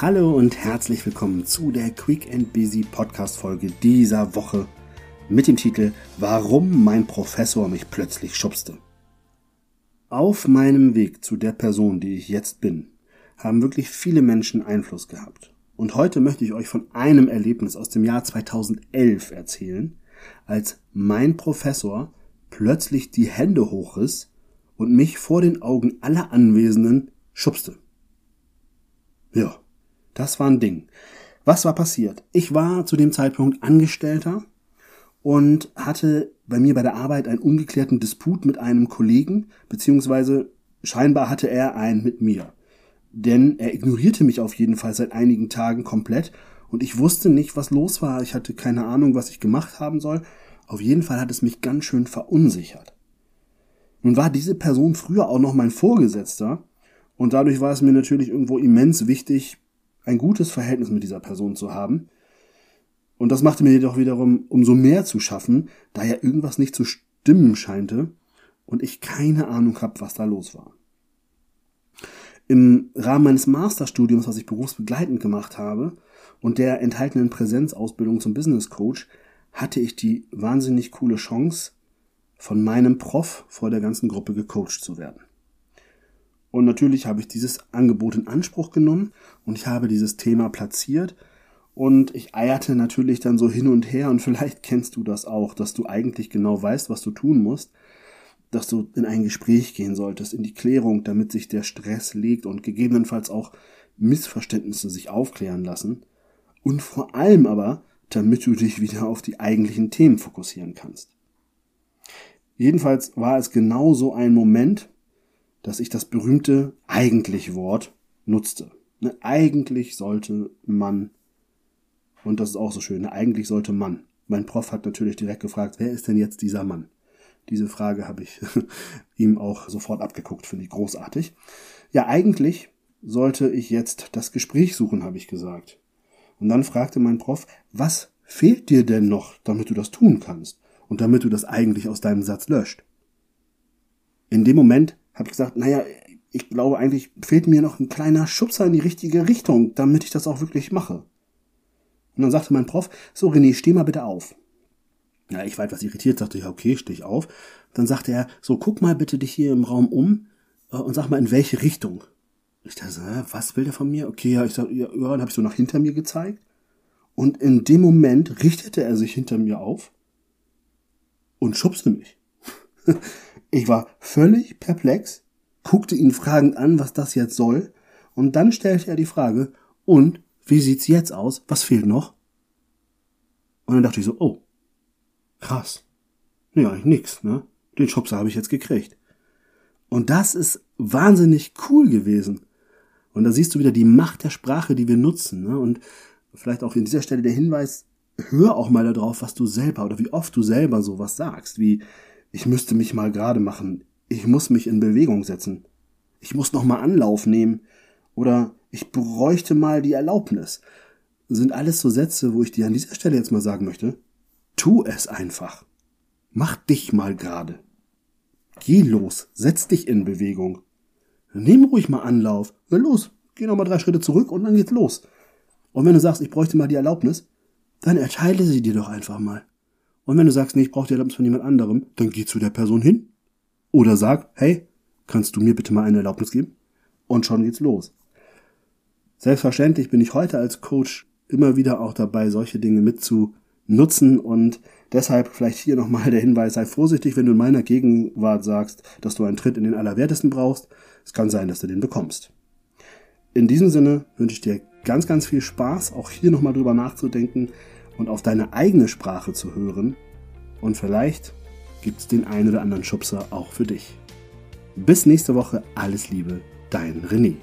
Hallo und herzlich willkommen zu der Quick and Busy Podcast Folge dieser Woche mit dem Titel Warum mein Professor mich plötzlich schubste. Auf meinem Weg zu der Person, die ich jetzt bin, haben wirklich viele Menschen Einfluss gehabt. Und heute möchte ich euch von einem Erlebnis aus dem Jahr 2011 erzählen, als mein Professor plötzlich die Hände hochriss und mich vor den Augen aller Anwesenden schubste. Ja, das war ein Ding. Was war passiert? Ich war zu dem Zeitpunkt Angestellter und hatte bei mir bei der Arbeit einen ungeklärten Disput mit einem Kollegen, beziehungsweise scheinbar hatte er einen mit mir denn er ignorierte mich auf jeden Fall seit einigen Tagen komplett und ich wusste nicht, was los war. Ich hatte keine Ahnung, was ich gemacht haben soll. Auf jeden Fall hat es mich ganz schön verunsichert. Nun war diese Person früher auch noch mein Vorgesetzter und dadurch war es mir natürlich irgendwo immens wichtig, ein gutes Verhältnis mit dieser Person zu haben. Und das machte mir jedoch wiederum umso mehr zu schaffen, da ja irgendwas nicht zu stimmen scheinte und ich keine Ahnung hab, was da los war. Im Rahmen meines Masterstudiums, was ich berufsbegleitend gemacht habe, und der enthaltenen Präsenzausbildung zum Business Coach, hatte ich die wahnsinnig coole Chance, von meinem Prof vor der ganzen Gruppe gecoacht zu werden. Und natürlich habe ich dieses Angebot in Anspruch genommen und ich habe dieses Thema platziert und ich eierte natürlich dann so hin und her und vielleicht kennst du das auch, dass du eigentlich genau weißt, was du tun musst, dass du in ein Gespräch gehen solltest, in die Klärung, damit sich der Stress legt und gegebenenfalls auch Missverständnisse sich aufklären lassen. Und vor allem aber, damit du dich wieder auf die eigentlichen Themen fokussieren kannst. Jedenfalls war es genau so ein Moment, dass ich das berühmte eigentlich Wort nutzte. Ne, eigentlich sollte man, und das ist auch so schön, ne, eigentlich sollte man. Mein Prof hat natürlich direkt gefragt, wer ist denn jetzt dieser Mann? Diese Frage habe ich ihm auch sofort abgeguckt, finde ich großartig. Ja, eigentlich sollte ich jetzt das Gespräch suchen, habe ich gesagt. Und dann fragte mein Prof, was fehlt dir denn noch, damit du das tun kannst und damit du das eigentlich aus deinem Satz löscht? In dem Moment habe gesagt, naja, ich glaube eigentlich fehlt mir noch ein kleiner Schubser in die richtige Richtung, damit ich das auch wirklich mache. Und dann sagte mein Prof, so René, steh mal bitte auf. Ja, ich war etwas irritiert, sagte, ja, okay, steh ich auf. Dann sagte er, so, guck mal bitte dich hier im Raum um äh, und sag mal, in welche Richtung. Ich dachte, äh, was will der von mir? Okay, ja, ich sag, ja, dann habe ich so nach hinter mir gezeigt. Und in dem Moment richtete er sich hinter mir auf und schubste mich. ich war völlig perplex, guckte ihn fragend an, was das jetzt soll, und dann stellte er die Frage, und wie sieht's jetzt aus? Was fehlt noch? Und dann dachte ich so, oh, Krass. Nee, eigentlich nix, ne? Den Schubser habe ich jetzt gekriegt. Und das ist wahnsinnig cool gewesen. Und da siehst du wieder die Macht der Sprache, die wir nutzen. Ne? Und vielleicht auch in dieser Stelle der Hinweis, hör auch mal darauf, was du selber oder wie oft du selber sowas sagst, wie ich müsste mich mal gerade machen, ich muss mich in Bewegung setzen, ich muss noch mal Anlauf nehmen oder ich bräuchte mal die Erlaubnis. Sind alles so Sätze, wo ich dir an dieser Stelle jetzt mal sagen möchte, Tu es einfach. Mach dich mal gerade. Geh los, setz dich in Bewegung. Nimm ruhig mal Anlauf. Na los, geh noch mal drei Schritte zurück und dann geht's los. Und wenn du sagst, ich bräuchte mal die Erlaubnis, dann erteile sie dir doch einfach mal. Und wenn du sagst, nee, ich brauche die Erlaubnis von jemand anderem, dann geh zu der Person hin. Oder sag, hey, kannst du mir bitte mal eine Erlaubnis geben? Und schon geht's los. Selbstverständlich bin ich heute als Coach immer wieder auch dabei, solche Dinge mitzu nutzen und deshalb vielleicht hier nochmal der Hinweis, sei vorsichtig, wenn du in meiner Gegenwart sagst, dass du einen Tritt in den Allerwertesten brauchst. Es kann sein, dass du den bekommst. In diesem Sinne wünsche ich dir ganz, ganz viel Spaß, auch hier nochmal drüber nachzudenken und auf deine eigene Sprache zu hören. Und vielleicht gibt's den einen oder anderen Schubser auch für dich. Bis nächste Woche, alles Liebe, dein René.